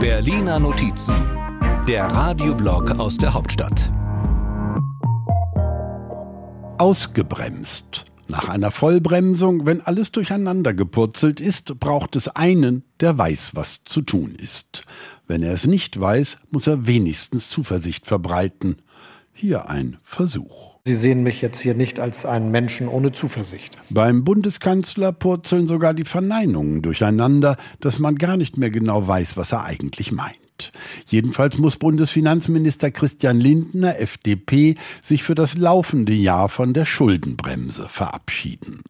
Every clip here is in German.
Berliner Notizen, der Radioblog aus der Hauptstadt. Ausgebremst. Nach einer Vollbremsung, wenn alles durcheinander gepurzelt ist, braucht es einen, der weiß, was zu tun ist. Wenn er es nicht weiß, muss er wenigstens Zuversicht verbreiten. Hier ein Versuch. Sie sehen mich jetzt hier nicht als einen Menschen ohne Zuversicht. Beim Bundeskanzler purzeln sogar die Verneinungen durcheinander, dass man gar nicht mehr genau weiß, was er eigentlich meint. Jedenfalls muss Bundesfinanzminister Christian Lindner, FDP, sich für das laufende Jahr von der Schuldenbremse verabschieden.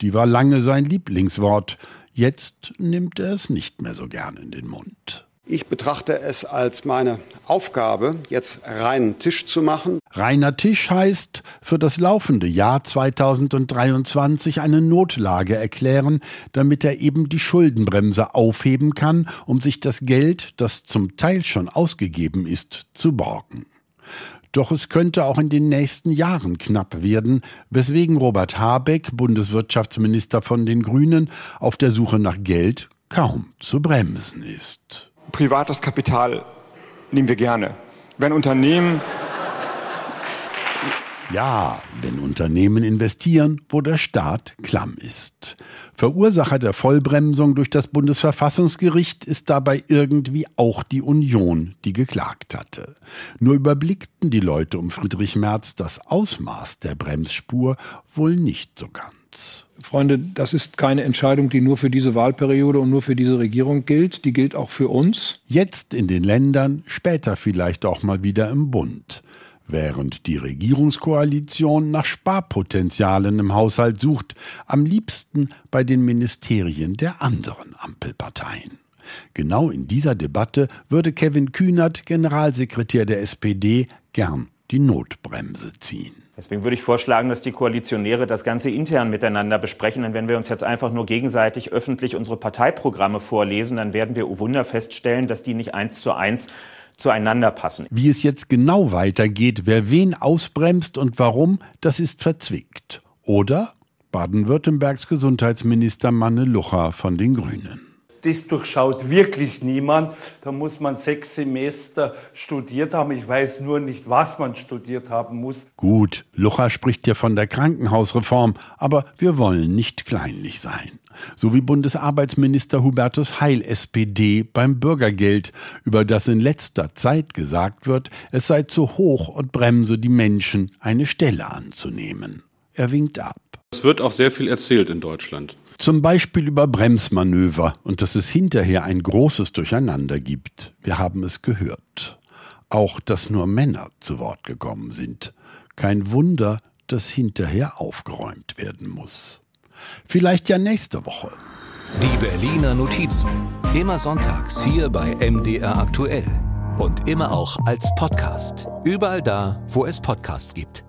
Die war lange sein Lieblingswort. Jetzt nimmt er es nicht mehr so gern in den Mund. Ich betrachte es als meine Aufgabe, jetzt reinen Tisch zu machen. Reiner Tisch heißt, für das laufende Jahr 2023 eine Notlage erklären, damit er eben die Schuldenbremse aufheben kann, um sich das Geld, das zum Teil schon ausgegeben ist, zu borgen. Doch es könnte auch in den nächsten Jahren knapp werden, weswegen Robert Habeck, Bundeswirtschaftsminister von den Grünen, auf der Suche nach Geld kaum zu bremsen ist privates Kapital nehmen wir gerne. Wenn Unternehmen ja, wenn Unternehmen investieren, wo der Staat klamm ist. Verursacher der Vollbremsung durch das Bundesverfassungsgericht ist dabei irgendwie auch die Union, die geklagt hatte. Nur überblickten die Leute um Friedrich Merz das Ausmaß der Bremsspur wohl nicht so ganz. Freunde, das ist keine Entscheidung, die nur für diese Wahlperiode und nur für diese Regierung gilt. Die gilt auch für uns. Jetzt in den Ländern, später vielleicht auch mal wieder im Bund. Während die Regierungskoalition nach Sparpotenzialen im Haushalt sucht, am liebsten bei den Ministerien der anderen Ampelparteien. Genau in dieser Debatte würde Kevin Kühnert, Generalsekretär der SPD, gern die Notbremse ziehen. Deswegen würde ich vorschlagen, dass die Koalitionäre das Ganze intern miteinander besprechen. Denn wenn wir uns jetzt einfach nur gegenseitig öffentlich unsere Parteiprogramme vorlesen, dann werden wir, oh Wunder, feststellen, dass die nicht eins zu eins zueinander passen. Wie es jetzt genau weitergeht, wer wen ausbremst und warum, das ist verzwickt. Oder Baden-Württembergs Gesundheitsminister Manne Lucha von den Grünen das durchschaut wirklich niemand. Da muss man sechs Semester studiert haben. Ich weiß nur nicht, was man studiert haben muss. Gut, Lucha spricht ja von der Krankenhausreform, aber wir wollen nicht kleinlich sein. So wie Bundesarbeitsminister Hubertus Heil SPD beim Bürgergeld, über das in letzter Zeit gesagt wird, es sei zu hoch und bremse die Menschen, eine Stelle anzunehmen. Er winkt ab. Es wird auch sehr viel erzählt in Deutschland. Zum Beispiel über Bremsmanöver und dass es hinterher ein großes Durcheinander gibt. Wir haben es gehört. Auch, dass nur Männer zu Wort gekommen sind. Kein Wunder, dass hinterher aufgeräumt werden muss. Vielleicht ja nächste Woche. Die Berliner Notizen. Immer sonntags hier bei MDR aktuell. Und immer auch als Podcast. Überall da, wo es Podcasts gibt.